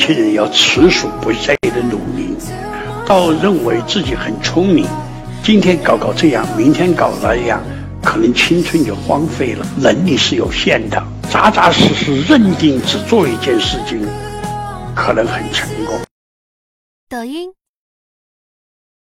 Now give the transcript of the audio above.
轻人要持续不懈的努力，到认为自己很聪明，今天搞搞这样，明天搞那样，可能青春就荒废了。能力是有限的，扎扎实实认定只做一件事情，可能很成功。抖音。